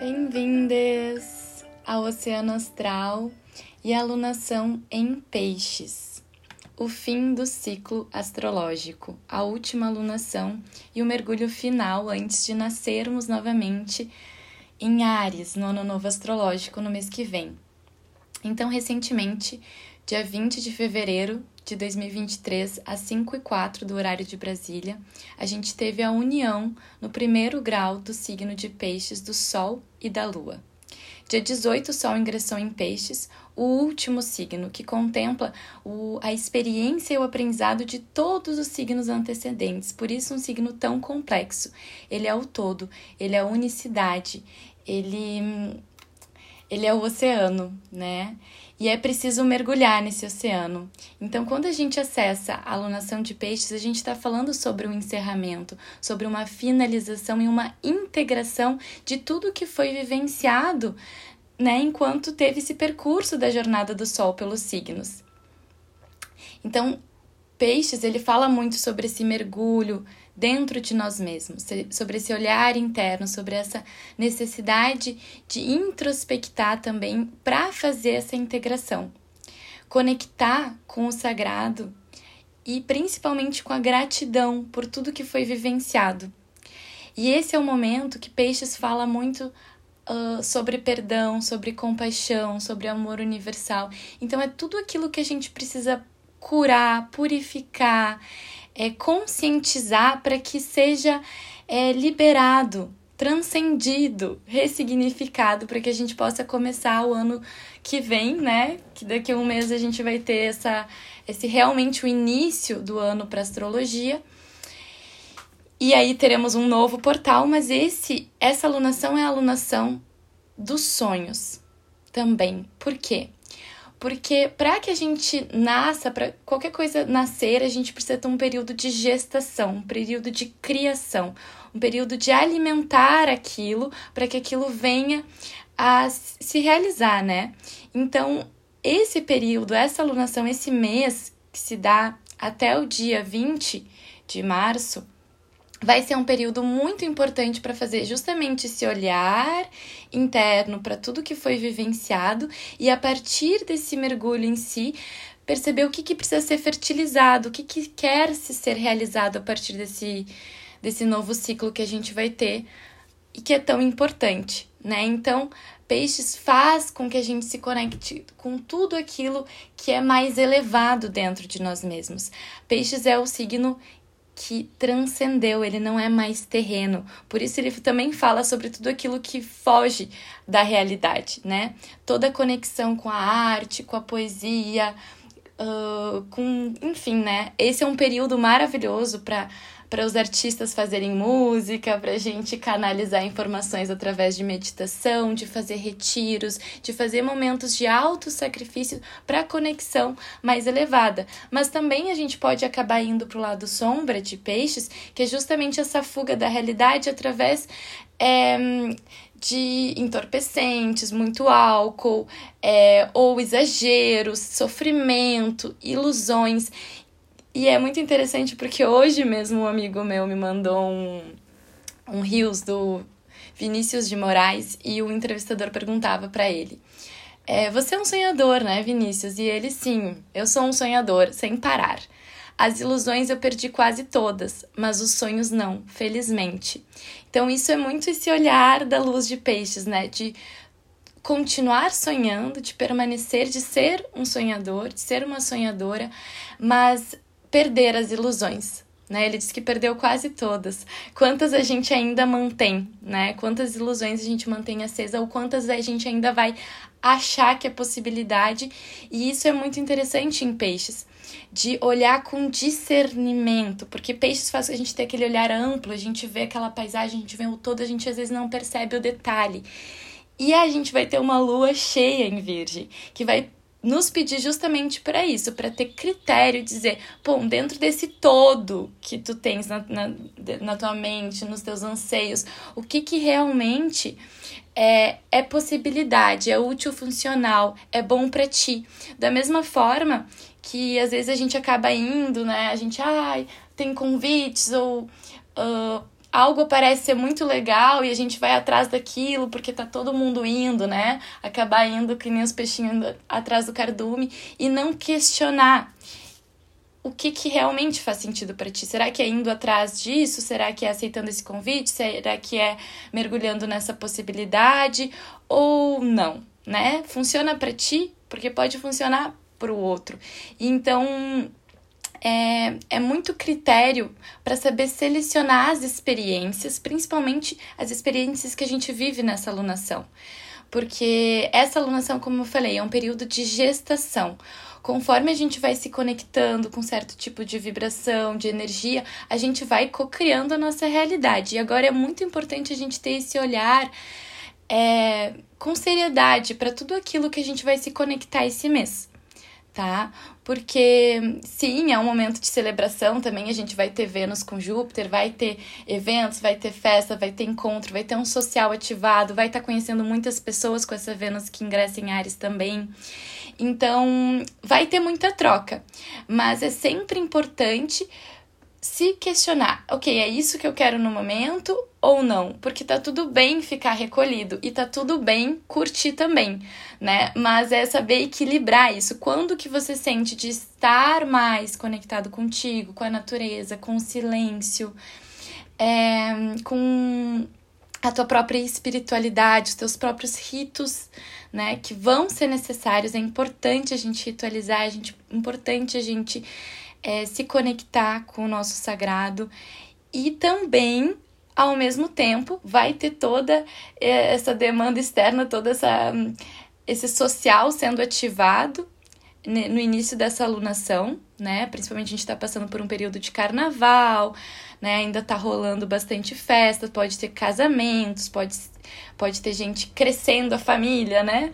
Bem-vindas ao Oceano Astral e a alunação em Peixes. O fim do ciclo astrológico, a última alunação e o mergulho final antes de nascermos novamente em Ares, no ano novo astrológico, no mês que vem. Então, recentemente, dia 20 de fevereiro de 2023, às 5 e 4 do horário de Brasília, a gente teve a união no primeiro grau do signo de Peixes do Sol e da Lua. Dia 18, o Sol ingressou em Peixes, o último signo que contempla o, a experiência e o aprendizado de todos os signos antecedentes. Por isso, um signo tão complexo. Ele é o todo, ele é a unicidade, ele, ele é o oceano, né? E é preciso mergulhar nesse oceano. Então, quando a gente acessa a alunação de peixes, a gente está falando sobre um encerramento, sobre uma finalização e uma integração de tudo que foi vivenciado, né, enquanto teve esse percurso da jornada do Sol pelos signos. Então, Peixes, ele fala muito sobre esse mergulho dentro de nós mesmos, sobre esse olhar interno, sobre essa necessidade de introspectar também para fazer essa integração. Conectar com o sagrado e principalmente com a gratidão por tudo que foi vivenciado. E esse é o momento que Peixes fala muito uh, sobre perdão, sobre compaixão, sobre amor universal. Então é tudo aquilo que a gente precisa curar, purificar, é, conscientizar para que seja é, liberado, transcendido, ressignificado, para que a gente possa começar o ano que vem, né? Que daqui a um mês a gente vai ter essa, esse realmente o início do ano para astrologia. E aí teremos um novo portal, mas esse essa alunação é a alunação dos sonhos também. Por quê? Porque para que a gente nasça, para qualquer coisa nascer, a gente precisa ter um período de gestação, um período de criação, um período de alimentar aquilo para que aquilo venha a se realizar, né? Então, esse período, essa alunação, esse mês que se dá até o dia 20 de março, vai ser um período muito importante para fazer justamente esse olhar interno para tudo que foi vivenciado e a partir desse mergulho em si perceber o que, que precisa ser fertilizado, o que, que quer se ser realizado a partir desse, desse novo ciclo que a gente vai ter e que é tão importante, né? Então, Peixes faz com que a gente se conecte com tudo aquilo que é mais elevado dentro de nós mesmos. Peixes é o signo que transcendeu, ele não é mais terreno. Por isso ele também fala sobre tudo aquilo que foge da realidade, né? Toda a conexão com a arte, com a poesia, uh, com, enfim, né? Esse é um período maravilhoso para para os artistas fazerem música, para a gente canalizar informações através de meditação, de fazer retiros, de fazer momentos de alto sacrifício para conexão mais elevada. Mas também a gente pode acabar indo para o lado sombra de peixes, que é justamente essa fuga da realidade através é, de entorpecentes, muito álcool, é, ou exageros, sofrimento, ilusões. E é muito interessante porque hoje mesmo um amigo meu me mandou um, um rios do Vinícius de Moraes e o entrevistador perguntava para ele: é, Você é um sonhador, né, Vinícius? E ele, sim, eu sou um sonhador, sem parar. As ilusões eu perdi quase todas, mas os sonhos não, felizmente. Então, isso é muito esse olhar da luz de peixes, né? De continuar sonhando, de permanecer, de ser um sonhador, de ser uma sonhadora, mas perder as ilusões. Né? Ele disse que perdeu quase todas. Quantas a gente ainda mantém, né? Quantas ilusões a gente mantém acesa ou quantas a gente ainda vai achar que é possibilidade. E isso é muito interessante em peixes, de olhar com discernimento, porque peixes faz a gente ter aquele olhar amplo, a gente vê aquela paisagem, a gente vê o todo, a gente às vezes não percebe o detalhe. E a gente vai ter uma lua cheia em Virgem, que vai nos pedir justamente para isso, para ter critério, dizer, bom, dentro desse todo que tu tens na, na, na tua mente, nos teus anseios, o que que realmente é, é possibilidade, é útil, funcional, é bom para ti. Da mesma forma que às vezes a gente acaba indo, né? A gente, ai, tem convites ou uh, algo parece ser muito legal e a gente vai atrás daquilo porque tá todo mundo indo, né? Acabar indo que nem os peixinhos atrás do cardume e não questionar o que, que realmente faz sentido para ti. Será que é indo atrás disso? Será que é aceitando esse convite? Será que é mergulhando nessa possibilidade ou não, né? Funciona para ti? Porque pode funcionar para o outro. Então, é, é muito critério para saber selecionar as experiências, principalmente as experiências que a gente vive nessa alunação. Porque essa alunação, como eu falei, é um período de gestação. Conforme a gente vai se conectando com certo tipo de vibração, de energia, a gente vai co-criando a nossa realidade. E agora é muito importante a gente ter esse olhar é, com seriedade para tudo aquilo que a gente vai se conectar esse mês tá? Porque sim, é um momento de celebração também, a gente vai ter Vênus com Júpiter, vai ter eventos, vai ter festa, vai ter encontro, vai ter um social ativado, vai estar tá conhecendo muitas pessoas com essa Vênus que ingressa em Ares também. Então, vai ter muita troca, mas é sempre importante se questionar, ok, é isso que eu quero no momento ou não? Porque tá tudo bem ficar recolhido e tá tudo bem curtir também, né? Mas é saber equilibrar isso. Quando que você sente de estar mais conectado contigo, com a natureza, com o silêncio, é, com a tua própria espiritualidade, os teus próprios ritos, né, que vão ser necessários. É importante a gente ritualizar, é importante a gente é, se conectar com o nosso sagrado e também ao mesmo tempo vai ter toda é, essa demanda externa, toda essa esse social sendo ativado no início dessa alunação, né? Principalmente a gente está passando por um período de carnaval, né? Ainda tá rolando bastante festa, pode ter casamentos, pode, pode ter gente crescendo a família, né?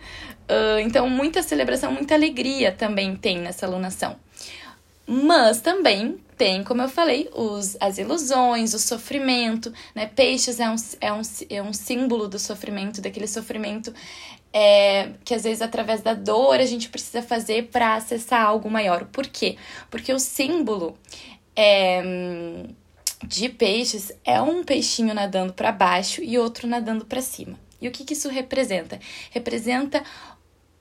Uh, então, muita celebração, muita alegria também tem nessa alunação. Mas também tem, como eu falei, os, as ilusões, o sofrimento, né? Peixes é um, é, um, é um símbolo do sofrimento, daquele sofrimento é, que às vezes através da dor a gente precisa fazer para acessar algo maior. Por quê? Porque o símbolo é, de peixes é um peixinho nadando para baixo e outro nadando para cima. E o que, que isso representa? Representa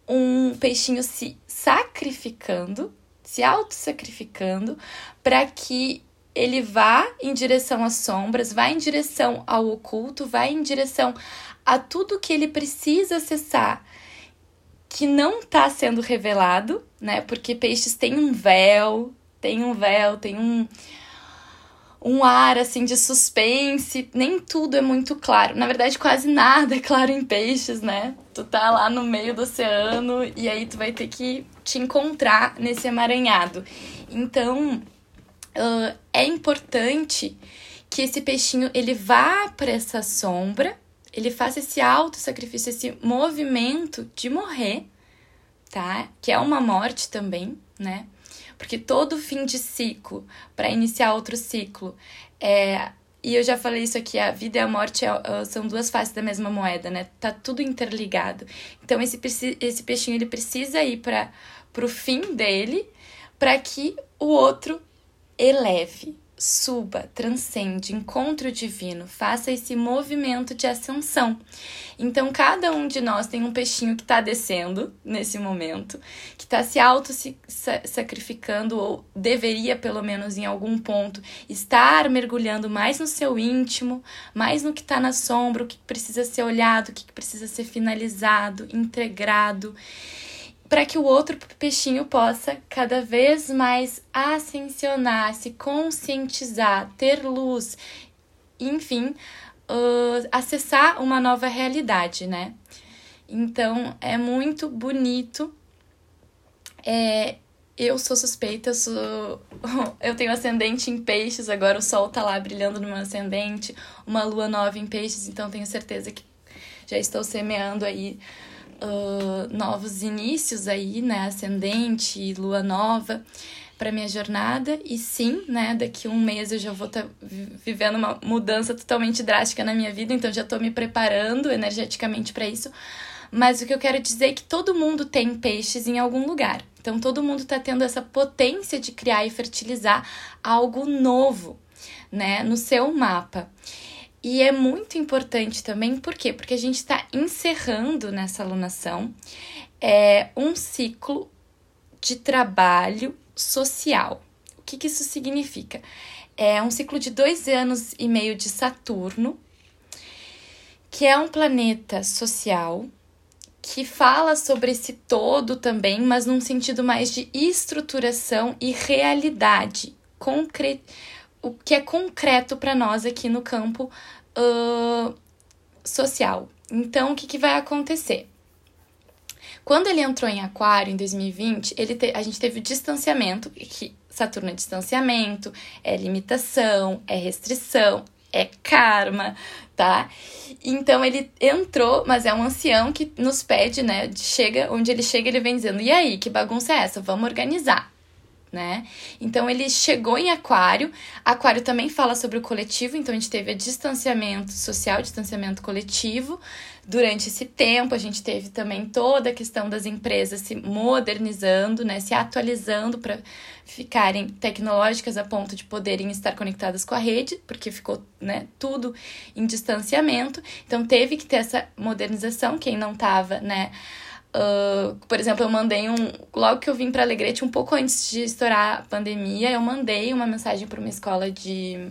um peixinho se sacrificando se auto-sacrificando para que ele vá em direção às sombras, vá em direção ao oculto, vá em direção a tudo que ele precisa acessar que não está sendo revelado, né? Porque peixes têm um véu, tem um véu, tem um um ar assim de suspense, nem tudo é muito claro. Na verdade, quase nada é claro em peixes, né? Tu tá lá no meio do oceano e aí tu vai ter que te encontrar nesse emaranhado. Então, uh, é importante que esse peixinho ele vá para essa sombra, ele faça esse auto sacrifício, esse movimento de morrer, tá? Que é uma morte também, né? Porque todo fim de ciclo, para iniciar outro ciclo, é, e eu já falei isso aqui, a vida e a morte é, são duas faces da mesma moeda, né? Tá tudo interligado. Então esse, esse peixinho ele precisa ir para o fim dele para que o outro eleve, suba, transcende, encontre o divino, faça esse movimento de ascensão. Então, cada um de nós tem um peixinho que está descendo nesse momento, que está se auto-sacrificando, ou deveria, pelo menos em algum ponto, estar mergulhando mais no seu íntimo, mais no que está na sombra, o que precisa ser olhado, o que precisa ser finalizado, integrado para que o outro peixinho possa cada vez mais ascensionar, se conscientizar, ter luz, enfim, uh, acessar uma nova realidade, né? Então é muito bonito. É, eu sou suspeita, eu, sou... eu tenho ascendente em peixes, agora o sol tá lá brilhando no meu ascendente, uma lua nova em peixes, então tenho certeza que já estou semeando aí uh, novos inícios aí, né? Ascendente, lua nova para minha jornada e sim, né, daqui um mês eu já vou estar tá vivendo uma mudança totalmente drástica na minha vida, então já estou me preparando energeticamente para isso. Mas o que eu quero dizer é que todo mundo tem peixes em algum lugar. Então todo mundo está tendo essa potência de criar e fertilizar algo novo, né, no seu mapa. E é muito importante também, por quê? Porque a gente está encerrando nessa alunação é, um ciclo de trabalho social. O que, que isso significa? É um ciclo de dois anos e meio de Saturno, que é um planeta social que fala sobre esse todo também, mas num sentido mais de estruturação e realidade, concre o que é concreto para nós aqui no campo uh, social. Então, o que, que vai acontecer? Quando ele entrou em Aquário em 2020, ele te, a gente teve o distanciamento, que Saturno é distanciamento, é limitação, é restrição, é karma, tá? Então ele entrou, mas é um ancião que nos pede, né? Chega, onde ele chega, ele vem dizendo: "E aí, que bagunça é essa? Vamos organizar." Né? Então ele chegou em Aquário. Aquário também fala sobre o coletivo, então a gente teve distanciamento social, distanciamento coletivo. Durante esse tempo, a gente teve também toda a questão das empresas se modernizando, né, se atualizando para ficarem tecnológicas a ponto de poderem estar conectadas com a rede, porque ficou né, tudo em distanciamento. Então teve que ter essa modernização. Quem não estava, né? Uh, por exemplo, eu mandei um. Logo que eu vim para Alegrete, um pouco antes de estourar a pandemia, eu mandei uma mensagem para uma escola de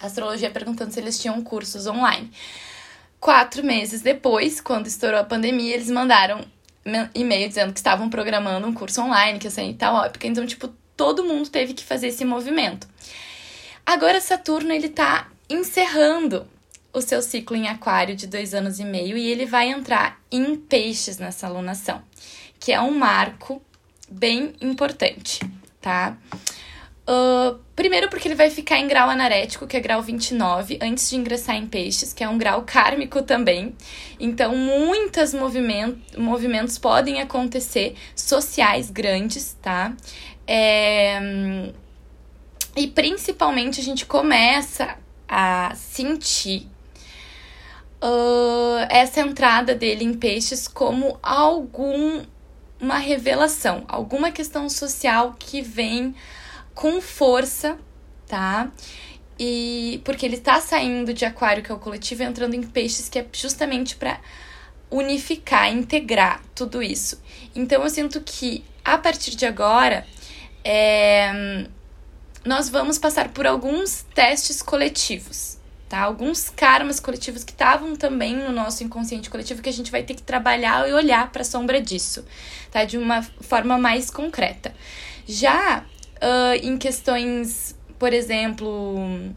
astrologia perguntando se eles tinham cursos online. Quatro meses depois, quando estourou a pandemia, eles mandaram e-mail dizendo que estavam programando um curso online, que ia sair em tal época. Então, tipo, todo mundo teve que fazer esse movimento. Agora, Saturno, ele tá encerrando o seu ciclo em Aquário de dois anos e meio e ele vai entrar em Peixes nessa alunação, que é um marco bem importante, tá? Uh, primeiro porque ele vai ficar em grau anarético, que é grau 29, antes de ingressar em peixes, que é um grau kármico também. Então, muitos movimento, movimentos podem acontecer, sociais grandes, tá? É... E principalmente a gente começa a sentir uh, essa entrada dele em peixes como algum uma revelação, alguma questão social que vem com força, tá? E porque ele tá saindo de aquário, que é o coletivo, entrando em peixes, que é justamente para unificar, integrar tudo isso. Então eu sinto que a partir de agora é, nós vamos passar por alguns testes coletivos, tá? Alguns karmas coletivos que estavam também no nosso inconsciente coletivo que a gente vai ter que trabalhar e olhar para a sombra disso, tá? De uma forma mais concreta. Já uh, em questões, por exemplo,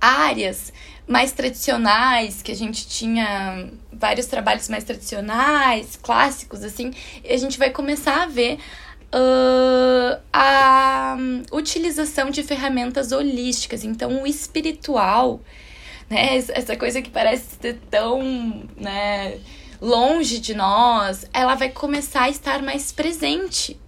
áreas mais tradicionais, que a gente tinha vários trabalhos mais tradicionais, clássicos, assim, a gente vai começar a ver uh, a utilização de ferramentas holísticas. Então, o espiritual, né, essa coisa que parece ser tão, né, longe de nós, ela vai começar a estar mais presente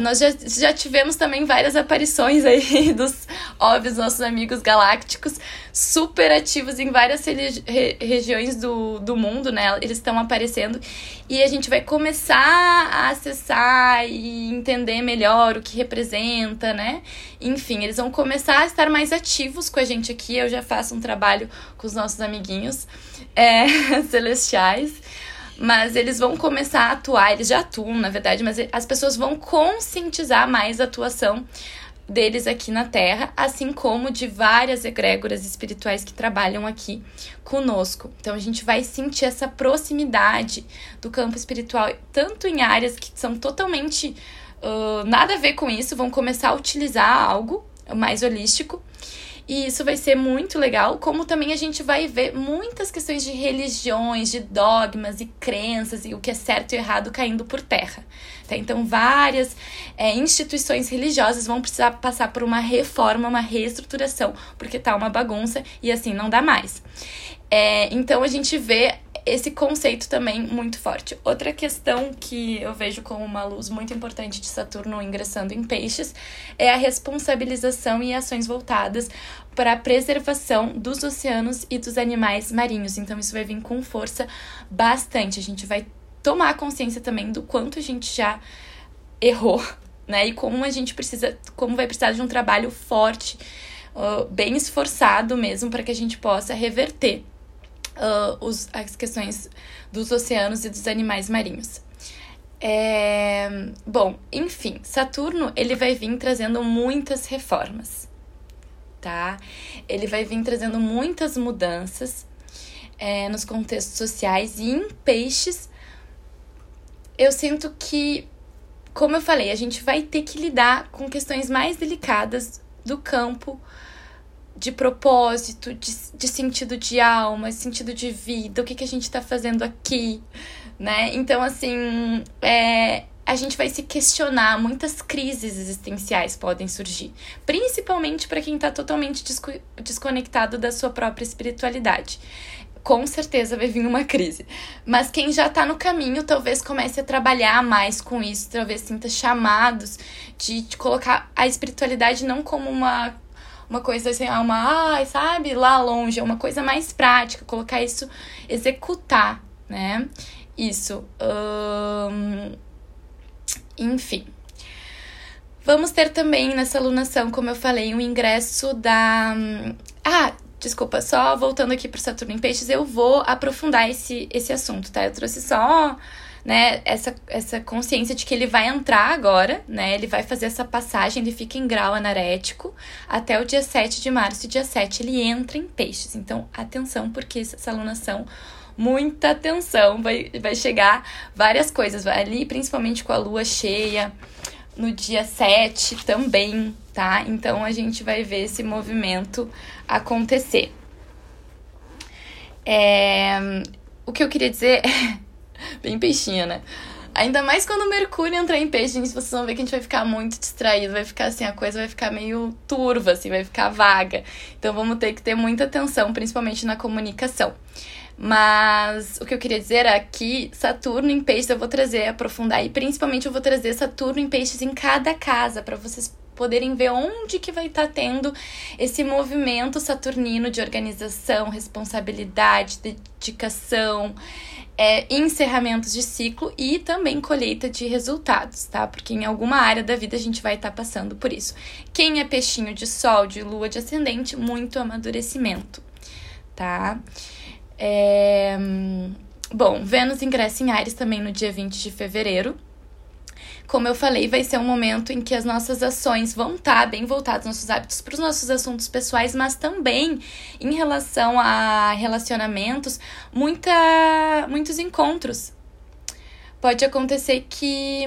nós já, já tivemos também várias aparições aí dos óbvios nossos amigos galácticos, super ativos em várias re regiões do, do mundo, né? Eles estão aparecendo e a gente vai começar a acessar e entender melhor o que representa, né? Enfim, eles vão começar a estar mais ativos com a gente aqui. Eu já faço um trabalho com os nossos amiguinhos é, celestiais mas eles vão começar a atuar, eles já atuam, na verdade, mas as pessoas vão conscientizar mais a atuação deles aqui na Terra, assim como de várias egrégoras espirituais que trabalham aqui conosco. Então a gente vai sentir essa proximidade do campo espiritual, tanto em áreas que são totalmente uh, nada a ver com isso, vão começar a utilizar algo mais holístico e isso vai ser muito legal, como também a gente vai ver muitas questões de religiões, de dogmas e crenças e o que é certo e errado caindo por terra. Tá? Então, várias é, instituições religiosas vão precisar passar por uma reforma, uma reestruturação, porque tá uma bagunça e assim não dá mais. É, então, a gente vê esse conceito também muito forte. Outra questão que eu vejo como uma luz muito importante de Saturno ingressando em Peixes é a responsabilização e ações voltadas para a preservação dos oceanos e dos animais marinhos. Então, isso vai vir com força bastante. A gente vai tomar consciência também do quanto a gente já errou, né? E como a gente precisa, como vai precisar de um trabalho forte uh, bem esforçado mesmo para que a gente possa reverter uh, os, as questões dos oceanos e dos animais marinhos. É, bom, enfim, Saturno ele vai vir trazendo muitas reformas, tá? Ele vai vir trazendo muitas mudanças é, nos contextos sociais e em peixes. Eu sinto que, como eu falei, a gente vai ter que lidar com questões mais delicadas do campo de propósito, de, de sentido de alma, sentido de vida, o que, que a gente está fazendo aqui, né? Então, assim, é, a gente vai se questionar, muitas crises existenciais podem surgir, principalmente para quem está totalmente desco desconectado da sua própria espiritualidade. Com certeza vai vir uma crise. Mas quem já está no caminho talvez comece a trabalhar mais com isso, talvez sinta chamados de, de colocar a espiritualidade não como uma uma coisa assim, uma, ai, sabe, lá longe, é uma coisa mais prática, colocar isso, executar, né? Isso. Hum, enfim. Vamos ter também nessa alunação, como eu falei, o um ingresso da. Ah, desculpa, só voltando aqui para Saturno em Peixes, eu vou aprofundar esse, esse assunto, tá? Eu trouxe só né, essa, essa consciência de que ele vai entrar agora, né? Ele vai fazer essa passagem, ele fica em grau anarético até o dia 7 de março, e dia 7 ele entra em peixes. Então, atenção, porque essa alunação muita atenção, vai, vai chegar várias coisas ali, principalmente com a lua cheia, no dia 7 também, tá? Então a gente vai ver esse movimento acontecer. É, o que eu queria dizer Bem peixinha, né? Ainda mais quando o Mercúrio entrar em peixe, gente, vocês vão ver que a gente vai ficar muito distraído, vai ficar assim, a coisa vai ficar meio turva, assim, vai ficar vaga. Então vamos ter que ter muita atenção, principalmente na comunicação. Mas o que eu queria dizer é que Saturno em peixes eu vou trazer, aprofundar, e principalmente eu vou trazer Saturno em peixes em cada casa, para vocês poderem ver onde que vai estar tá tendo esse movimento saturnino de organização, responsabilidade, dedicação, é, encerramentos de ciclo e também colheita de resultados, tá? Porque em alguma área da vida a gente vai estar tá passando por isso. Quem é peixinho de sol, de lua, de ascendente, muito amadurecimento, tá? É... Bom, Vênus ingressa em Ares também no dia 20 de fevereiro. Como eu falei, vai ser um momento em que as nossas ações vão estar tá bem voltadas, nossos hábitos para os nossos assuntos pessoais, mas também em relação a relacionamentos, muita, muitos encontros. Pode acontecer que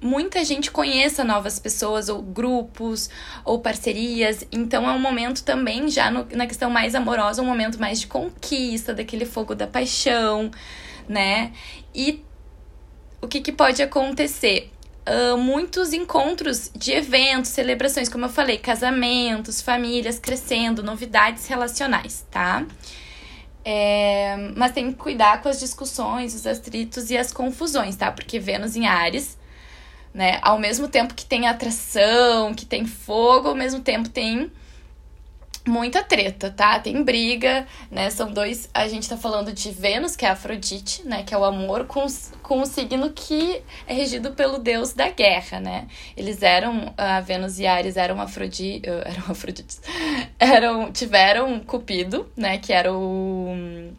muita gente conheça novas pessoas, ou grupos, ou parcerias. Então é um momento também, já no, na questão mais amorosa, um momento mais de conquista, daquele fogo da paixão, né? E o que, que pode acontecer? Uh, muitos encontros de eventos, celebrações, como eu falei, casamentos, famílias crescendo, novidades relacionais, tá? É, mas tem que cuidar com as discussões, os atritos e as confusões, tá? Porque Vênus em Ares, né? Ao mesmo tempo que tem atração, que tem fogo, ao mesmo tempo tem muita treta, tá? Tem briga, né? São dois. A gente tá falando de Vênus, que é Afrodite, né? Que é o amor, com, com o signo que é regido pelo deus da guerra, né? Eles eram. A Vênus e Ares eram Afrodite. Eram Afrodites. Eram, tiveram Cupido, né? Que era o.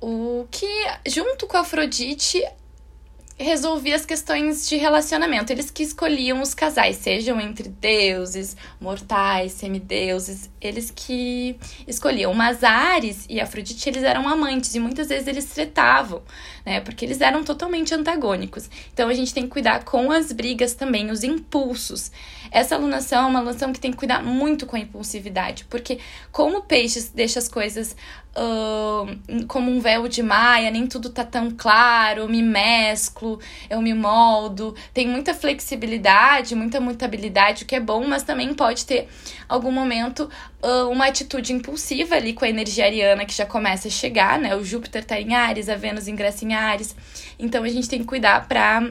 O que, junto com Afrodite, resolvia as questões de relacionamento. Eles que escolhiam os casais, sejam entre deuses, mortais, semideuses, eles que escolhiam. Mas Ares e Afrodite, eles eram amantes e muitas vezes eles tretavam, né? Porque eles eram totalmente antagônicos. Então a gente tem que cuidar com as brigas também, os impulsos. Essa alunação é uma alunação que tem que cuidar muito com a impulsividade, porque como peixes deixa as coisas uh, como um véu de maia, nem tudo tá tão claro, me mesclo, eu me moldo. Tem muita flexibilidade, muita mutabilidade, o que é bom, mas também pode ter algum momento uh, uma atitude impulsiva ali com a energia ariana que já começa a chegar, né? O Júpiter tá em Ares, a Vênus ingressa em Ares. Então a gente tem que cuidar pra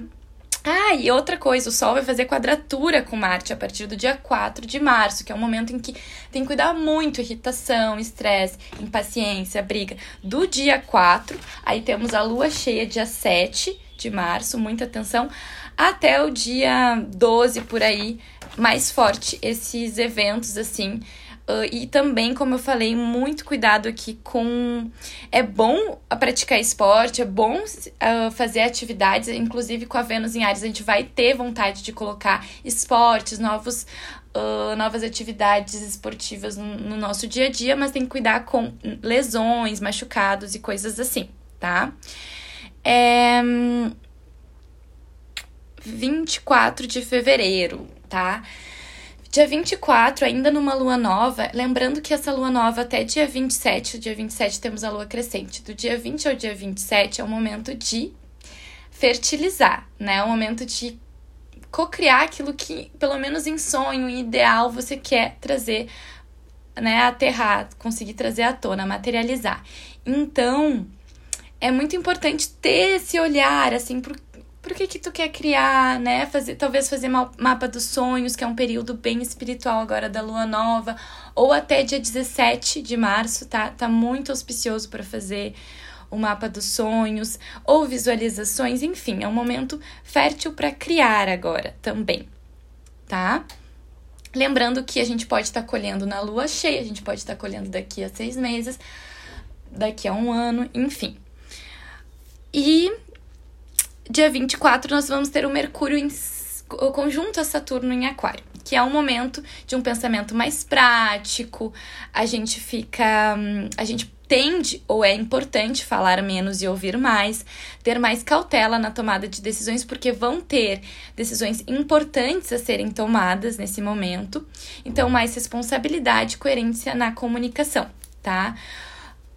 ah, e outra coisa, o Sol vai fazer quadratura com Marte a partir do dia 4 de março, que é um momento em que tem que cuidar muito irritação, estresse, impaciência, briga. Do dia 4, aí temos a lua cheia dia 7 de março, muita atenção. até o dia 12 por aí, mais forte esses eventos assim. Uh, e também, como eu falei, muito cuidado aqui com. É bom praticar esporte, é bom uh, fazer atividades, inclusive com a Vênus em Ares, a gente vai ter vontade de colocar esportes, novos, uh, novas atividades esportivas no, no nosso dia a dia, mas tem que cuidar com lesões, machucados e coisas assim, tá? É. 24 de fevereiro, tá? Dia 24, ainda numa lua nova, lembrando que essa lua nova até dia 27, o dia 27 temos a lua crescente. Do dia 20 ao dia 27 é o momento de fertilizar, né? É o momento de cocriar aquilo que, pelo menos em sonho, em ideal, você quer trazer, né? Aterrar, conseguir trazer à tona, materializar. Então, é muito importante ter esse olhar, assim, pro por que que tu quer criar, né? Fazer, talvez fazer mapa dos sonhos, que é um período bem espiritual agora da lua nova, ou até dia 17 de março, tá? Tá muito auspicioso para fazer o mapa dos sonhos ou visualizações, enfim, é um momento fértil para criar agora também, tá? Lembrando que a gente pode estar tá colhendo na lua cheia, a gente pode estar tá colhendo daqui a seis meses, daqui a um ano, enfim. E dia 24 nós vamos ter o Mercúrio em o conjunto a Saturno em Aquário, que é um momento de um pensamento mais prático. A gente fica, a gente tende ou é importante falar menos e ouvir mais, ter mais cautela na tomada de decisões, porque vão ter decisões importantes a serem tomadas nesse momento. Então, mais responsabilidade, coerência na comunicação, tá?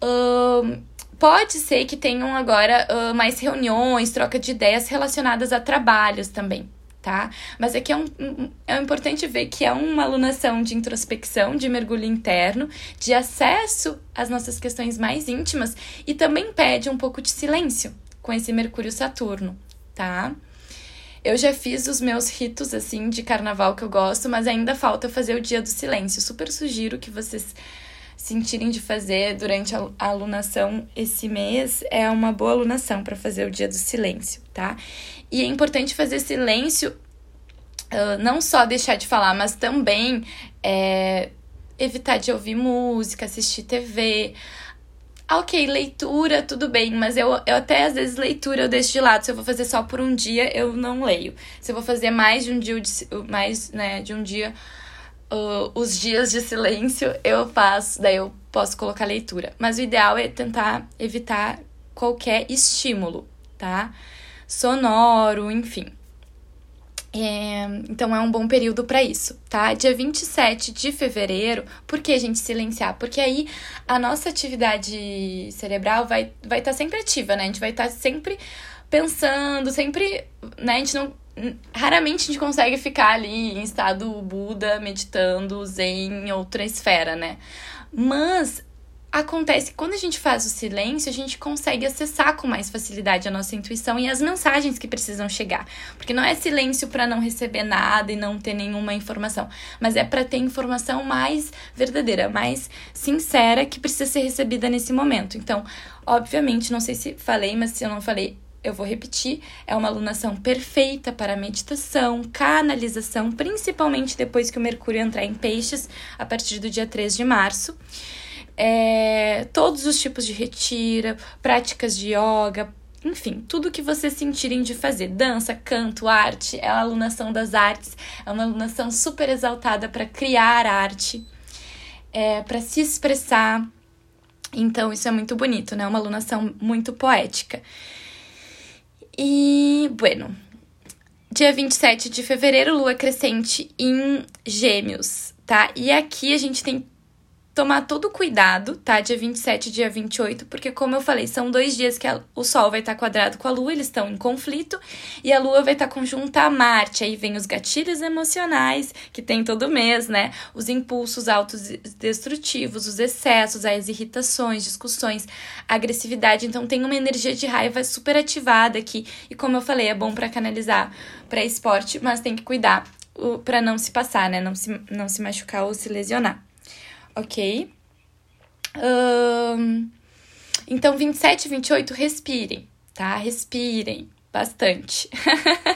Um, Pode ser que tenham agora uh, mais reuniões, troca de ideias relacionadas a trabalhos também, tá? Mas aqui é, um, é importante ver que é uma alunação de introspecção, de mergulho interno, de acesso às nossas questões mais íntimas e também pede um pouco de silêncio com esse Mercúrio-Saturno, tá? Eu já fiz os meus ritos, assim, de carnaval que eu gosto, mas ainda falta fazer o dia do silêncio. Super sugiro que vocês sentirem de fazer durante a alunação esse mês é uma boa alunação para fazer o dia do silêncio, tá? E é importante fazer silêncio, não só deixar de falar, mas também é, evitar de ouvir música, assistir TV. Ah, ok, leitura, tudo bem, mas eu, eu até às vezes leitura eu deixo de lado. Se eu vou fazer só por um dia, eu não leio. Se eu vou fazer mais de um dia, mais, né, de um dia os dias de silêncio eu faço, daí eu posso colocar leitura. Mas o ideal é tentar evitar qualquer estímulo, tá? Sonoro, enfim. É, então é um bom período para isso, tá? Dia 27 de fevereiro, por que a gente silenciar? Porque aí a nossa atividade cerebral vai estar vai tá sempre ativa, né? A gente vai estar tá sempre pensando, sempre. Né? A gente não raramente a gente consegue ficar ali em estado Buda, meditando, zen, em outra esfera, né? Mas acontece que quando a gente faz o silêncio, a gente consegue acessar com mais facilidade a nossa intuição e as mensagens que precisam chegar. Porque não é silêncio para não receber nada e não ter nenhuma informação, mas é para ter informação mais verdadeira, mais sincera que precisa ser recebida nesse momento. Então, obviamente, não sei se falei, mas se eu não falei, eu vou repetir, é uma alunação perfeita para meditação, canalização, principalmente depois que o Mercúrio entrar em peixes, a partir do dia 3 de março. É, todos os tipos de retira, práticas de yoga, enfim, tudo que vocês sentirem de fazer. Dança, canto, arte, é a alunação das artes, é uma alunação super exaltada para criar arte, é, para se expressar. Então, isso é muito bonito, né? Uma alunação muito poética. E, bueno, dia 27 de fevereiro, lua crescente em Gêmeos, tá? E aqui a gente tem tomar todo cuidado, tá? Dia 27 e dia 28, porque como eu falei, são dois dias que a, o Sol vai estar tá quadrado com a Lua, eles estão em conflito, e a Lua vai estar tá conjunta a Marte. Aí vem os gatilhos emocionais, que tem todo mês, né? Os impulsos autodestrutivos, os excessos, as irritações, discussões, agressividade. Então tem uma energia de raiva super ativada aqui. E como eu falei, é bom para canalizar para esporte, mas tem que cuidar para não se passar, né? Não se, não se machucar ou se lesionar ok? Um, então, 27 e 28, respirem, tá? Respirem bastante.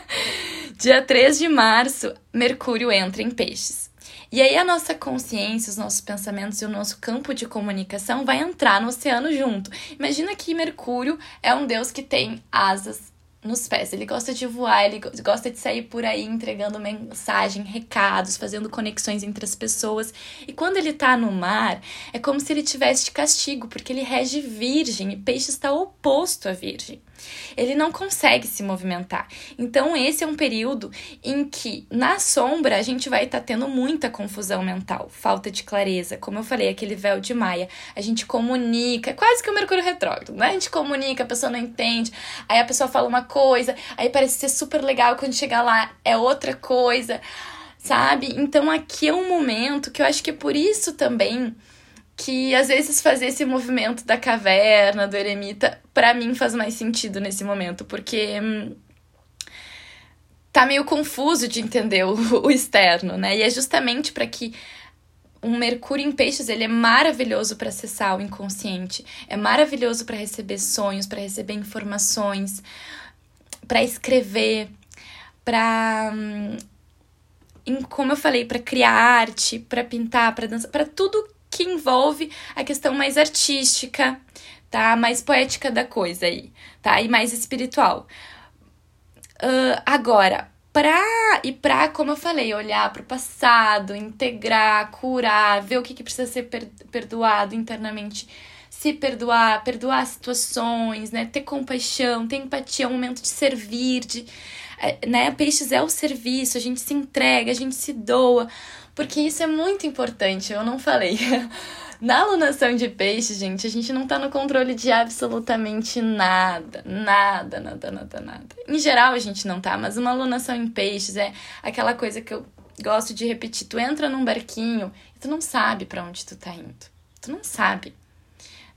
Dia 3 de março, Mercúrio entra em Peixes. E aí a nossa consciência, os nossos pensamentos e o nosso campo de comunicação vai entrar no oceano junto. Imagina que Mercúrio é um deus que tem asas nos pés. Ele gosta de voar, ele gosta de sair por aí entregando mensagem, recados, fazendo conexões entre as pessoas. E quando ele tá no mar, é como se ele tivesse de castigo, porque ele rege virgem e peixe está oposto a virgem ele não consegue se movimentar. Então, esse é um período em que, na sombra, a gente vai estar tá tendo muita confusão mental, falta de clareza. Como eu falei, aquele véu de Maia. A gente comunica, quase que o Mercúrio retrógrado, né? A gente comunica, a pessoa não entende, aí a pessoa fala uma coisa, aí parece ser super legal, quando chegar lá é outra coisa, sabe? Então, aqui é um momento que eu acho que é por isso também que às vezes fazer esse movimento da caverna, do eremita, para mim faz mais sentido nesse momento, porque hum, tá meio confuso de entender o, o externo, né? E é justamente para que um Mercúrio em Peixes, ele é maravilhoso para acessar o inconsciente, é maravilhoso para receber sonhos, para receber informações, para escrever, para hum, como eu falei, para criar arte, para pintar, para dançar, para tudo que envolve a questão mais artística, tá? Mais poética da coisa aí, tá? E mais espiritual. Uh, agora, pra e pra, como eu falei, olhar para o passado, integrar, curar, ver o que, que precisa ser per perdoado internamente, se perdoar, perdoar situações, né? Ter compaixão, ter empatia, é um momento de servir, de, é, né? Peixes é o serviço, a gente se entrega, a gente se doa. Porque isso é muito importante, eu não falei. Na alunação de peixe, gente, a gente não tá no controle de absolutamente nada. Nada, nada, nada, nada. Em geral, a gente não tá, mas uma alunação em peixes é aquela coisa que eu gosto de repetir. Tu entra num barquinho e tu não sabe para onde tu tá indo. Tu não sabe.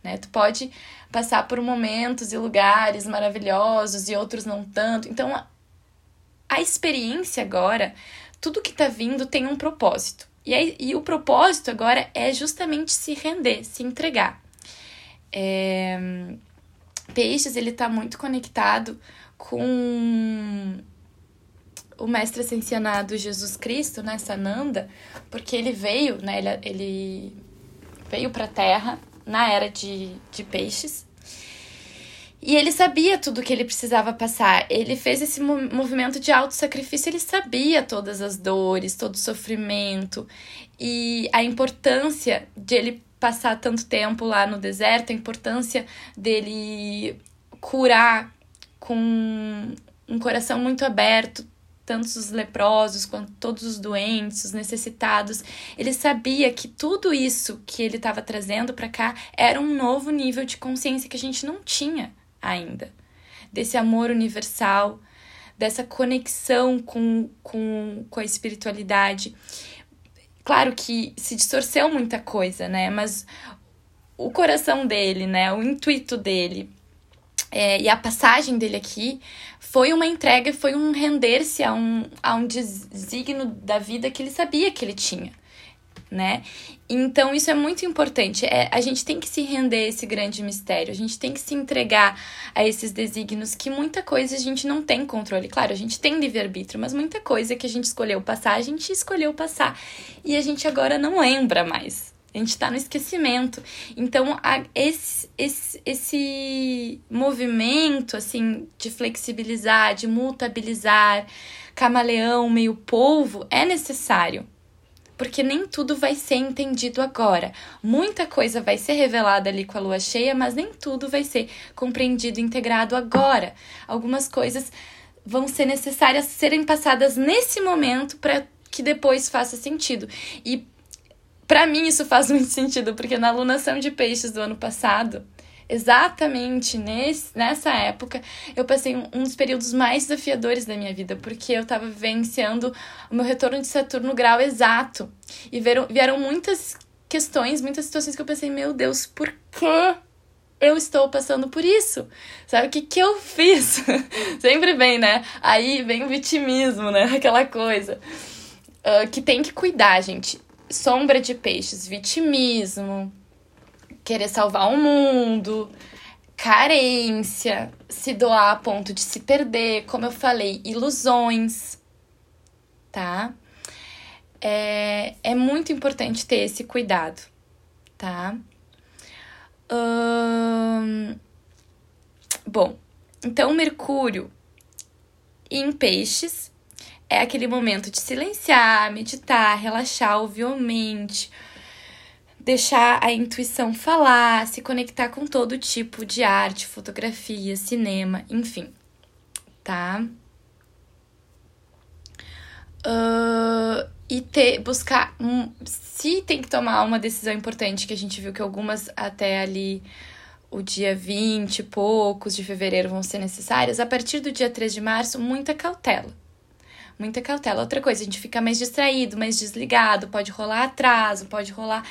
Né? Tu pode passar por momentos e lugares maravilhosos e outros não tanto. Então, a, a experiência agora tudo que está vindo tem um propósito. E, aí, e o propósito agora é justamente se render, se entregar. É... Peixes, ele está muito conectado com o mestre ascensionado Jesus Cristo, né, Sananda, porque ele veio, né, ele, ele veio para a Terra na era de, de peixes e ele sabia tudo que ele precisava passar. Ele fez esse movimento de auto-sacrifício, ele sabia todas as dores, todo o sofrimento e a importância de ele passar tanto tempo lá no deserto, a importância dele curar com um coração muito aberto, tanto os leprosos quanto todos os doentes, os necessitados. Ele sabia que tudo isso que ele estava trazendo para cá era um novo nível de consciência que a gente não tinha ainda, desse amor universal, dessa conexão com, com, com a espiritualidade. Claro que se distorceu muita coisa, né? Mas o coração dele, né? O intuito dele é, e a passagem dele aqui foi uma entrega, foi um render-se a um, a um desígnio da vida que ele sabia que ele tinha né? Então isso é muito importante. É, a gente tem que se render a esse grande mistério, a gente tem que se entregar a esses desígnios que muita coisa a gente não tem controle. Claro, a gente tem livre-arbítrio, mas muita coisa que a gente escolheu passar, a gente escolheu passar. E a gente agora não lembra mais. A gente está no esquecimento. Então, a, esse, esse, esse movimento, assim, de flexibilizar, de mutabilizar, camaleão, meio polvo, é necessário porque nem tudo vai ser entendido agora. Muita coisa vai ser revelada ali com a lua cheia, mas nem tudo vai ser compreendido, integrado agora. Algumas coisas vão ser necessárias serem passadas nesse momento para que depois faça sentido. E para mim isso faz muito sentido, porque na alunação de peixes do ano passado, exatamente nesse, nessa época, eu passei um, um, dos períodos mais desafiadores da minha vida, porque eu estava vivenciando o meu retorno de Saturno grau exato. E vieram, vieram muitas questões, muitas situações que eu pensei, meu Deus, por que eu estou passando por isso? Sabe o que, que eu fiz? Sempre vem, né? Aí vem o vitimismo, né? Aquela coisa. Uh, que tem que cuidar, gente. Sombra de peixes, vitimismo, querer salvar o mundo, carência, se doar a ponto de se perder, como eu falei, ilusões, tá? É, é muito importante ter esse cuidado, tá? Hum, bom, então Mercúrio em peixes é aquele momento de silenciar, meditar, relaxar, ouvir a mente, deixar a intuição falar, se conectar com todo tipo de arte, fotografia, cinema, enfim, tá? Uh, e ter, buscar. Um, se tem que tomar uma decisão importante, que a gente viu que algumas até ali o dia 20 e poucos de fevereiro vão ser necessárias, a partir do dia 3 de março, muita cautela. Muita cautela. Outra coisa, a gente fica mais distraído, mais desligado, pode rolar atraso, pode rolar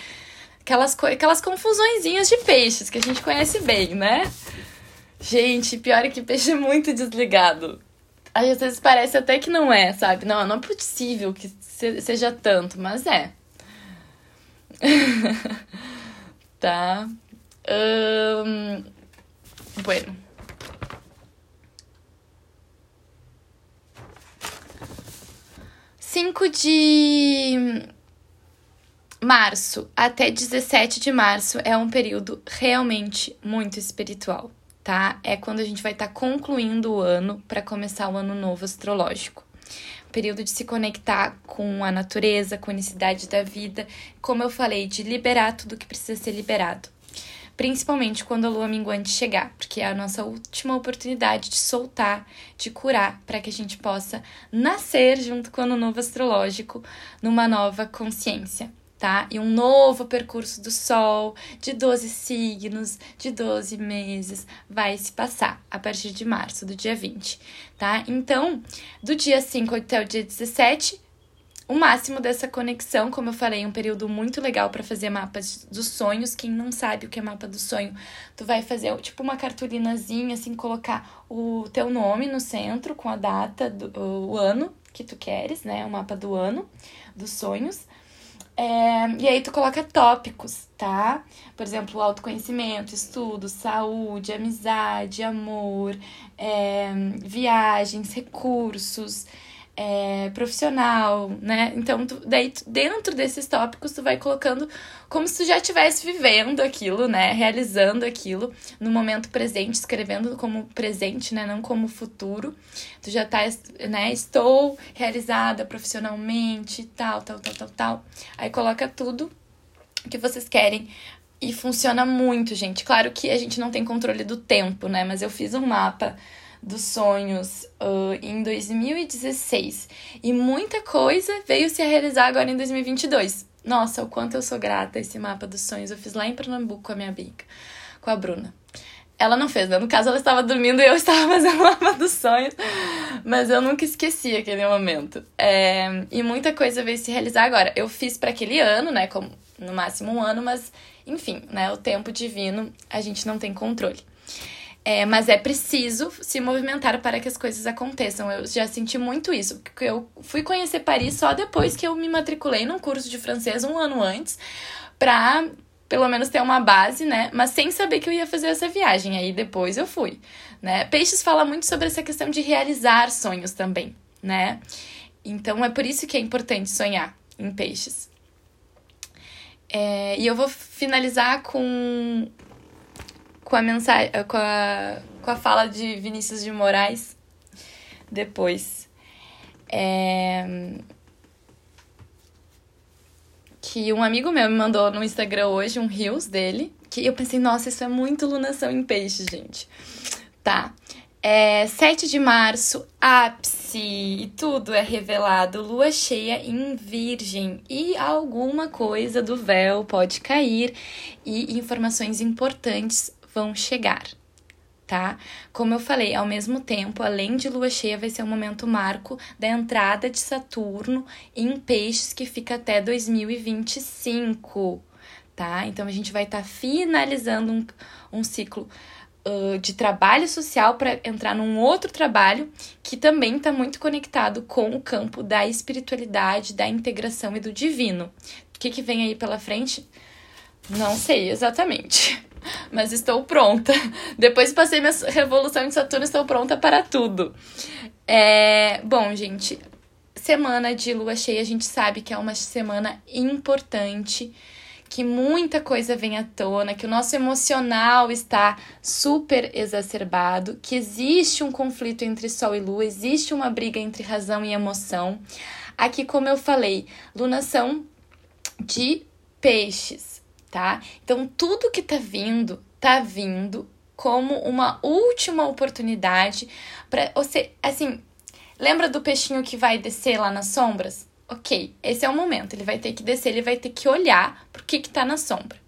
aquelas, aquelas confusõezinhas de peixes que a gente conhece bem, né? Gente, pior é que peixe é muito desligado. Às vezes parece até que não é, sabe? Não, não é possível que seja tanto, mas é. tá. Um, bueno. Cinco de março até 17 de março é um período realmente muito espiritual tá? É quando a gente vai estar tá concluindo o ano para começar o ano novo astrológico. Período de se conectar com a natureza, com a unicidade da vida, como eu falei, de liberar tudo que precisa ser liberado. Principalmente quando a lua minguante chegar, porque é a nossa última oportunidade de soltar, de curar, para que a gente possa nascer junto com o ano novo astrológico numa nova consciência tá? E um novo percurso do Sol de 12 signos, de 12 meses, vai se passar a partir de março, do dia 20, tá? Então, do dia 5 até o dia 17, o máximo dessa conexão, como eu falei, é um período muito legal para fazer mapas dos sonhos. Quem não sabe o que é mapa do sonho, tu vai fazer tipo uma cartolinazinha, assim, colocar o teu nome no centro com a data, do, o ano que tu queres, né? O mapa do ano dos sonhos. É, e aí tu coloca tópicos, tá? Por exemplo, autoconhecimento, estudo, saúde, amizade, amor, é, viagens, recursos, é, profissional, né? Então, tu, daí, dentro desses tópicos, tu vai colocando como se tu já estivesse vivendo aquilo, né? Realizando aquilo no momento presente, escrevendo como presente, né? Não como futuro. Tu já tá, né? Estou realizada profissionalmente, tal, tal, tal, tal, tal. Aí coloca tudo que vocês querem e funciona muito, gente. Claro que a gente não tem controle do tempo, né? Mas eu fiz um mapa dos sonhos uh, em 2016 e muita coisa veio se realizar agora em 2022. Nossa, o quanto eu sou grata a esse mapa dos sonhos. Eu fiz lá em Pernambuco com a minha amiga, com a Bruna. Ela não fez, né? No caso, ela estava dormindo e eu estava fazendo o mapa dos sonhos, mas eu nunca esqueci aquele momento. É, e muita coisa veio se realizar agora. Eu fiz para aquele ano, né? Como no máximo um ano, mas enfim, né? O tempo divino a gente não tem controle. É, mas é preciso se movimentar para que as coisas aconteçam. Eu já senti muito isso, porque eu fui conhecer Paris só depois que eu me matriculei num curso de francês um ano antes, pra pelo menos ter uma base, né? Mas sem saber que eu ia fazer essa viagem. Aí depois eu fui, né? Peixes fala muito sobre essa questão de realizar sonhos também, né? Então é por isso que é importante sonhar em peixes. É, e eu vou finalizar com com a mensagem, com a, com a fala de Vinícius de Moraes depois. É... Que um amigo meu me mandou no Instagram hoje um Reels dele. Que eu pensei, nossa, isso é muito lunação em peixe, gente. Tá. É, 7 de março, ápice e tudo é revelado, lua cheia em virgem e alguma coisa do véu pode cair e informações importantes vão chegar, tá? Como eu falei, ao mesmo tempo, além de lua cheia, vai ser um momento marco da entrada de Saturno em Peixes que fica até 2025, tá? Então a gente vai estar tá finalizando um, um ciclo uh, de trabalho social para entrar num outro trabalho que também está muito conectado com o campo da espiritualidade, da integração e do divino. O que, que vem aí pela frente? Não sei exatamente mas estou pronta. Depois passei minha revolução de Saturno, estou pronta para tudo. É, bom, gente, semana de lua cheia, a gente sabe que é uma semana importante, que muita coisa vem à tona, que o nosso emocional está super exacerbado, que existe um conflito entre sol e lua, existe uma briga entre razão e emoção. Aqui, como eu falei, lunação de peixes, tá? Então, tudo que tá vindo, tá vindo como uma última oportunidade para você, assim, lembra do peixinho que vai descer lá nas sombras? Ok, esse é o momento. Ele vai ter que descer, ele vai ter que olhar pro que que tá na sombra.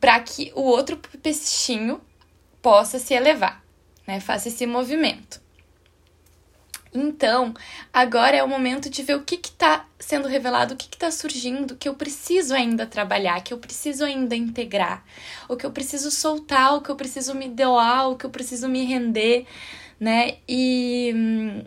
Para que o outro peixinho possa se elevar, né? Faça esse movimento. Então, agora é o momento de ver o que está sendo revelado, o que está surgindo, que eu preciso ainda trabalhar, que eu preciso ainda integrar, o que eu preciso soltar, o que eu preciso me doar, o que eu preciso me render, né? E. Hum,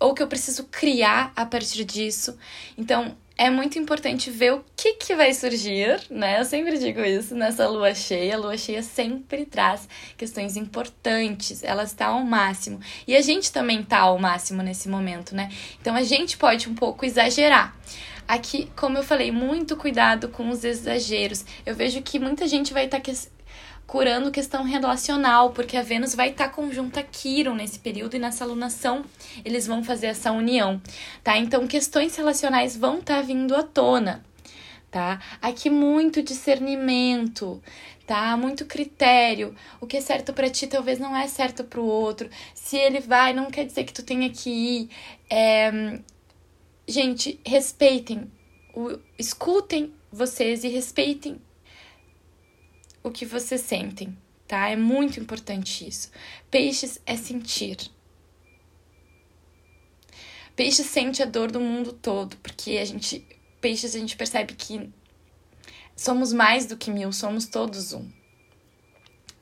ou que eu preciso criar a partir disso. Então, é muito importante ver o que, que vai surgir, né? Eu sempre digo isso nessa lua cheia. A lua cheia sempre traz questões importantes, ela está ao máximo. E a gente também está ao máximo nesse momento, né? Então a gente pode um pouco exagerar. Aqui, como eu falei, muito cuidado com os exageros. Eu vejo que muita gente vai estar tá curando questão relacional, porque a Vênus vai estar tá conjunta a Quiron nesse período e nessa alunação eles vão fazer essa união, tá? Então questões relacionais vão estar tá vindo à tona, tá? Aqui muito discernimento, tá? Muito critério. O que é certo para ti talvez não é certo para o outro. Se ele vai, não quer dizer que tu tenha que ir. É... Gente, respeitem, escutem vocês e respeitem o que vocês sentem, tá? É muito importante isso. Peixes é sentir. Peixes sente a dor do mundo todo, porque a gente, peixes, a gente percebe que somos mais do que mil, somos todos um.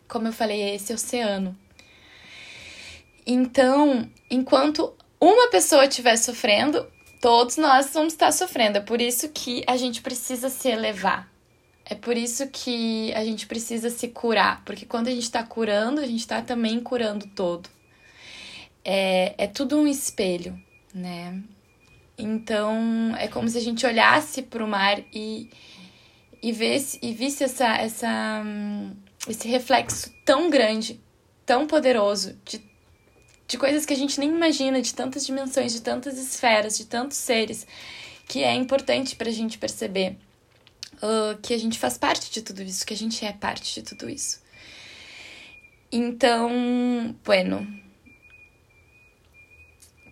Como eu falei, é esse oceano. Então, enquanto uma pessoa estiver sofrendo, todos nós vamos estar sofrendo. É por isso que a gente precisa se elevar. É por isso que a gente precisa se curar, porque quando a gente está curando, a gente está também curando todo. É, é tudo um espelho, né? Então, é como se a gente olhasse para o mar e, e, visse, e visse essa, essa, esse reflexo tão grande, tão poderoso, de, de coisas que a gente nem imagina, de tantas dimensões, de tantas esferas, de tantos seres, que é importante para a gente perceber uh, que a gente faz parte de tudo isso, que a gente é parte de tudo isso. Então, bueno,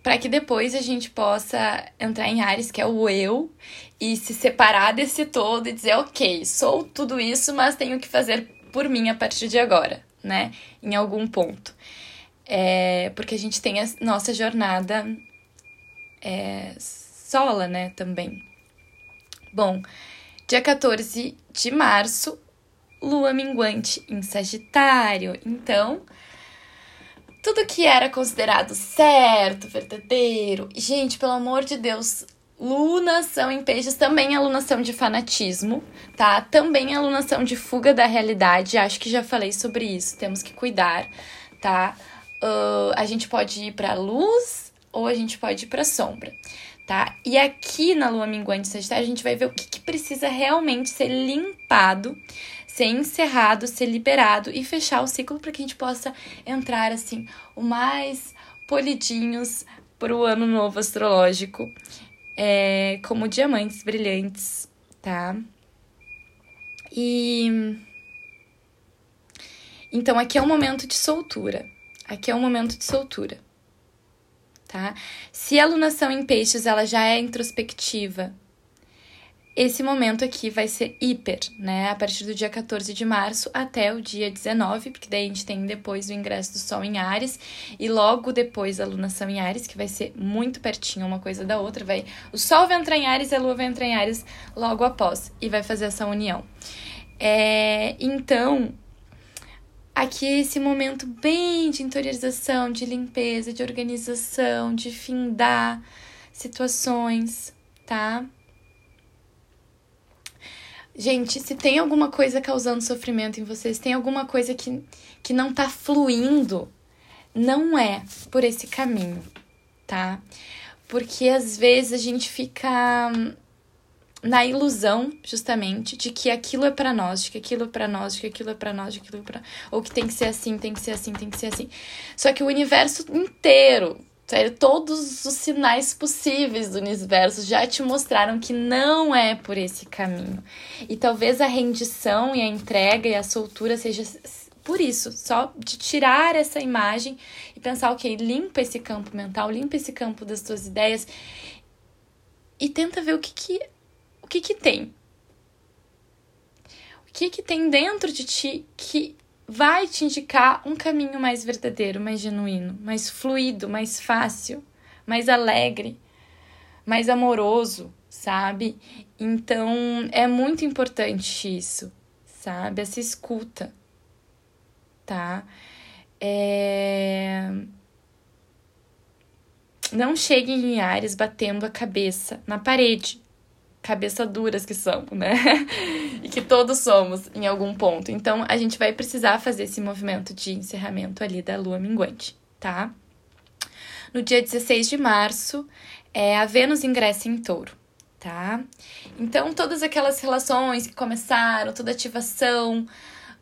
para que depois a gente possa entrar em Ares, que é o eu, e se separar desse todo e dizer, ok, sou tudo isso, mas tenho que fazer por mim a partir de agora, né? Em algum ponto. É, porque a gente tem a nossa jornada é, sola, né, também. Bom, Dia 14 de março, lua minguante em Sagitário. Então, tudo que era considerado certo, verdadeiro. Gente, pelo amor de Deus, lunação em peixes também é alunação de fanatismo, tá? Também é alunação de fuga da realidade. Acho que já falei sobre isso. Temos que cuidar, tá? Uh, a gente pode ir para luz ou a gente pode ir para sombra tá? E aqui na lua minguante Sagitário, a gente vai ver o que, que precisa realmente ser limpado, ser encerrado, ser liberado e fechar o ciclo para que a gente possa entrar assim o mais polidinhos para o ano novo astrológico, é, como diamantes brilhantes, tá? E então aqui é um momento de soltura. Aqui é um momento de soltura tá? Se a alunação em peixes ela já é introspectiva, esse momento aqui vai ser hiper, né? A partir do dia 14 de março até o dia 19, porque daí a gente tem depois o ingresso do Sol em Ares e logo depois a alunação em Ares, que vai ser muito pertinho uma coisa da outra. Vai, o Sol vai entrar em Ares e a Lua vai entrar em Ares logo após e vai fazer essa união. É, então, aqui esse momento bem de interiorização, de limpeza, de organização, de findar situações, tá? Gente, se tem alguma coisa causando sofrimento em vocês, tem alguma coisa que, que não tá fluindo, não é por esse caminho, tá? porque às vezes a gente fica na ilusão, justamente, de que aquilo é para nós, de que aquilo é para nós, de que aquilo é para nós, de que aquilo é para ou que tem que ser assim, tem que ser assim, tem que ser assim. Só que o universo inteiro, sério, todos os sinais possíveis do universo já te mostraram que não é por esse caminho. E talvez a rendição e a entrega e a soltura seja por isso, só de tirar essa imagem e pensar, ok, limpa esse campo mental, limpa esse campo das tuas ideias e tenta ver o que que o que que tem? O que que tem dentro de ti que vai te indicar um caminho mais verdadeiro, mais genuíno, mais fluido, mais fácil, mais alegre, mais amoroso, sabe? Então é muito importante isso, sabe? Essa escuta, tá? É... Não cheguem em áreas batendo a cabeça na parede cabeça duras que são, né? e que todos somos em algum ponto. Então, a gente vai precisar fazer esse movimento de encerramento ali da lua minguante, tá? No dia 16 de março, é, a Vênus ingressa em touro, tá? Então, todas aquelas relações que começaram, toda ativação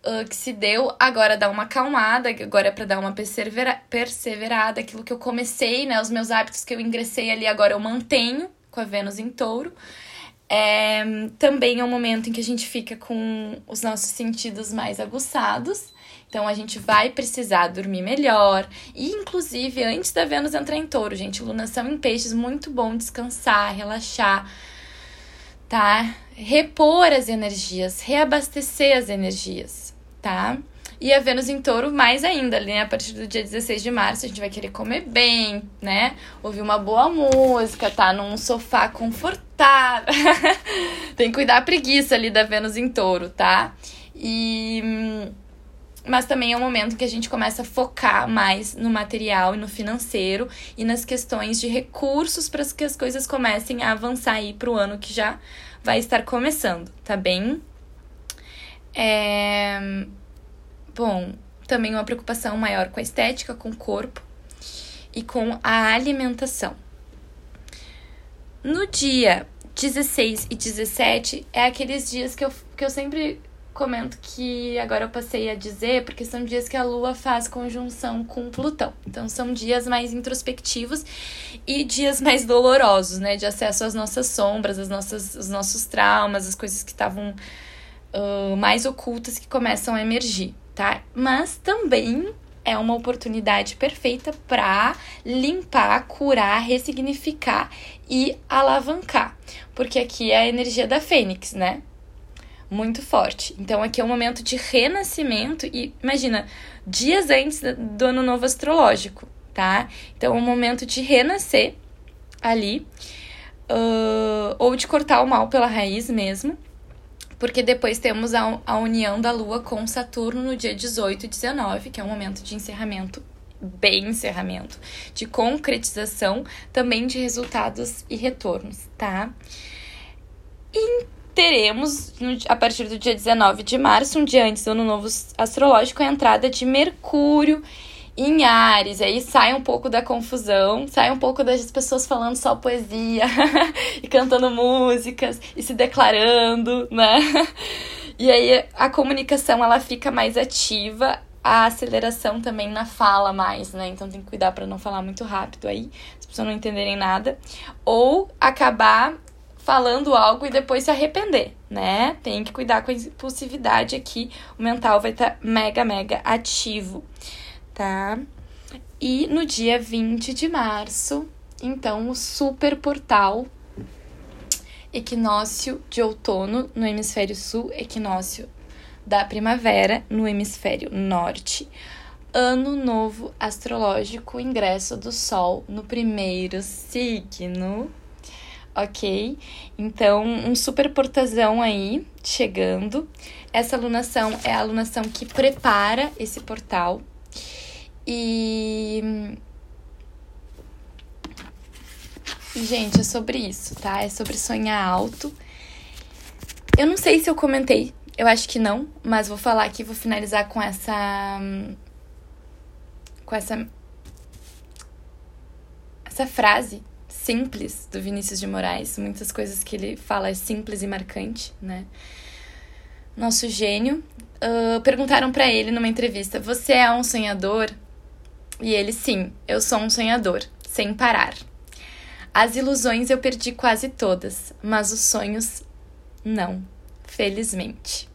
uh, que se deu, agora dá uma acalmada, agora é para dar uma persevera perseverada. Aquilo que eu comecei, né? Os meus hábitos que eu ingressei ali, agora eu mantenho com a Vênus em touro. É, também é um momento em que a gente fica com os nossos sentidos mais aguçados. Então a gente vai precisar dormir melhor. E inclusive, antes da Vênus entrar em touro, gente, lunação em peixes, muito bom descansar, relaxar, tá? Repor as energias, reabastecer as energias, tá? E a Vênus em touro, mais ainda, né? A partir do dia 16 de março, a gente vai querer comer bem, né? Ouvir uma boa música, tá num sofá confortável. Tem que cuidar a preguiça ali da Vênus em touro, tá? E. Mas também é um momento que a gente começa a focar mais no material e no financeiro e nas questões de recursos para que as coisas comecem a avançar aí para o ano que já vai estar começando, tá bem? É Bom, também uma preocupação maior com a estética, com o corpo e com a alimentação. No dia 16 e 17 é aqueles dias que eu, que eu sempre comento que agora eu passei a dizer, porque são dias que a Lua faz conjunção com Plutão. Então são dias mais introspectivos e dias mais dolorosos, né? De acesso às nossas sombras, às nossas, os nossos traumas, as coisas que estavam uh, mais ocultas que começam a emergir tá? Mas também é uma oportunidade perfeita para limpar, curar, ressignificar e alavancar, porque aqui é a energia da fênix, né? Muito forte. Então aqui é um momento de renascimento e imagina, dias antes do ano novo astrológico, tá? Então é um momento de renascer ali, uh, ou de cortar o mal pela raiz mesmo porque depois temos a, a união da Lua com Saturno no dia 18 e 19, que é um momento de encerramento bem encerramento, de concretização, também de resultados e retornos, tá? E teremos, a partir do dia 19 de março, um dia antes do ano novo astrológico, a entrada de Mercúrio em Ares, aí sai um pouco da confusão, sai um pouco das pessoas falando só poesia e cantando músicas e se declarando, né? E aí a comunicação ela fica mais ativa, a aceleração também na fala mais, né? Então tem que cuidar para não falar muito rápido aí, as pessoas não entenderem nada, ou acabar falando algo e depois se arrepender, né? Tem que cuidar com a impulsividade aqui, o mental vai estar tá mega mega ativo tá? E no dia 20 de março, então, o super portal equinócio de outono no hemisfério sul, equinócio da primavera no hemisfério norte. Ano novo astrológico, ingresso do sol no primeiro signo. Ok? Então, um super portazão aí chegando. Essa alunação é a alunação que prepara esse portal e. Gente, é sobre isso, tá? É sobre sonhar alto. Eu não sei se eu comentei, eu acho que não, mas vou falar aqui, vou finalizar com essa. Com essa. Essa frase simples do Vinícius de Moraes. Muitas coisas que ele fala é simples e marcante, né? Nosso gênio. Uh, perguntaram para ele numa entrevista: Você é um sonhador? E ele, sim, eu sou um sonhador, sem parar. As ilusões eu perdi quase todas, mas os sonhos não, felizmente.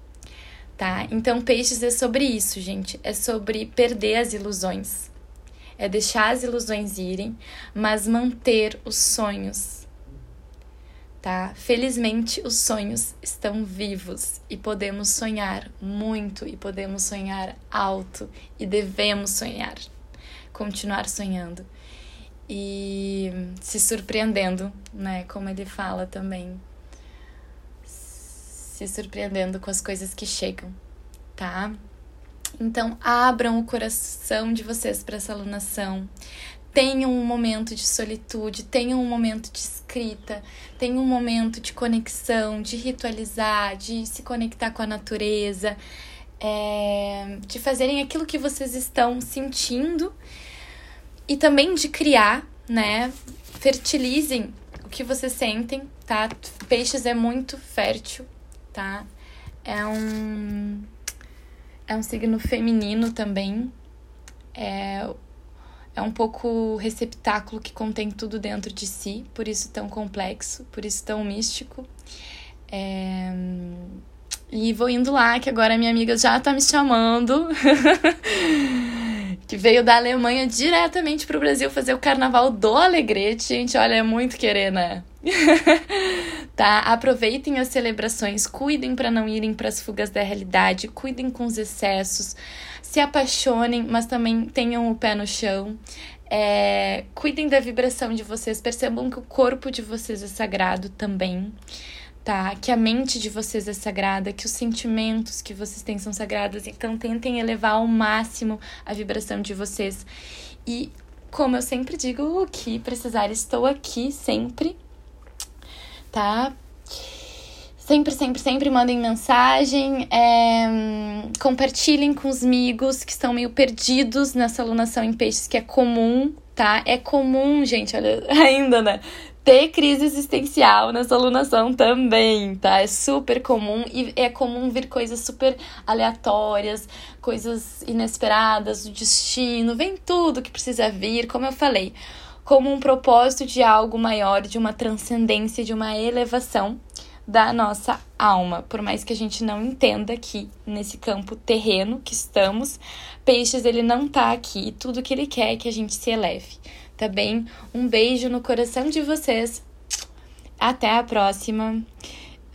Tá? Então, peixes é sobre isso, gente. É sobre perder as ilusões. É deixar as ilusões irem, mas manter os sonhos. Tá? Felizmente, os sonhos estão vivos e podemos sonhar muito e podemos sonhar alto e devemos sonhar. Continuar sonhando e se surpreendendo, né? Como ele fala também. Se surpreendendo com as coisas que chegam, tá? Então, abram o coração de vocês para essa alunação. Tenham um momento de solitude, tenham um momento de escrita, tenham um momento de conexão, de ritualizar, de se conectar com a natureza, é, de fazerem aquilo que vocês estão sentindo e também de criar, né? Fertilizem o que vocês sentem, tá? Peixes é muito fértil, tá? É um é um signo feminino também. É é um pouco receptáculo que contém tudo dentro de si, por isso tão complexo, por isso tão místico. É... E vou indo lá, que agora minha amiga já tá me chamando. que veio da Alemanha diretamente para o Brasil fazer o carnaval do Alegrete. Gente, olha, é muito querer, né? tá? Aproveitem as celebrações, cuidem para não irem para as fugas da realidade, cuidem com os excessos, se apaixonem, mas também tenham o pé no chão. É, cuidem da vibração de vocês, percebam que o corpo de vocês é sagrado também Que a mente de vocês é sagrada, que os sentimentos que vocês têm são sagrados. Então, tentem elevar ao máximo a vibração de vocês. E, como eu sempre digo, o que precisar, estou aqui sempre, tá? Sempre, sempre, sempre mandem mensagem, é, compartilhem com os amigos que estão meio perdidos nessa alunação em peixes, que é comum, tá? É comum, gente, olha, ainda, né? Ter crise existencial nessa alunação também, tá? É super comum e é comum vir coisas super aleatórias, coisas inesperadas, o destino, vem tudo que precisa vir, como eu falei, como um propósito de algo maior, de uma transcendência, de uma elevação da nossa alma. Por mais que a gente não entenda que nesse campo terreno que estamos, Peixes ele não tá aqui e tudo que ele quer é que a gente se eleve tá bem? Um beijo no coração de vocês. Até a próxima.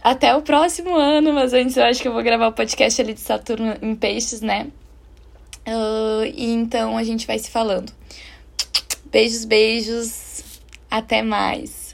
Até o próximo ano, mas antes eu acho que eu vou gravar o podcast ali de Saturno em Peixes, né? Uh, e então a gente vai se falando. Beijos, beijos. Até mais.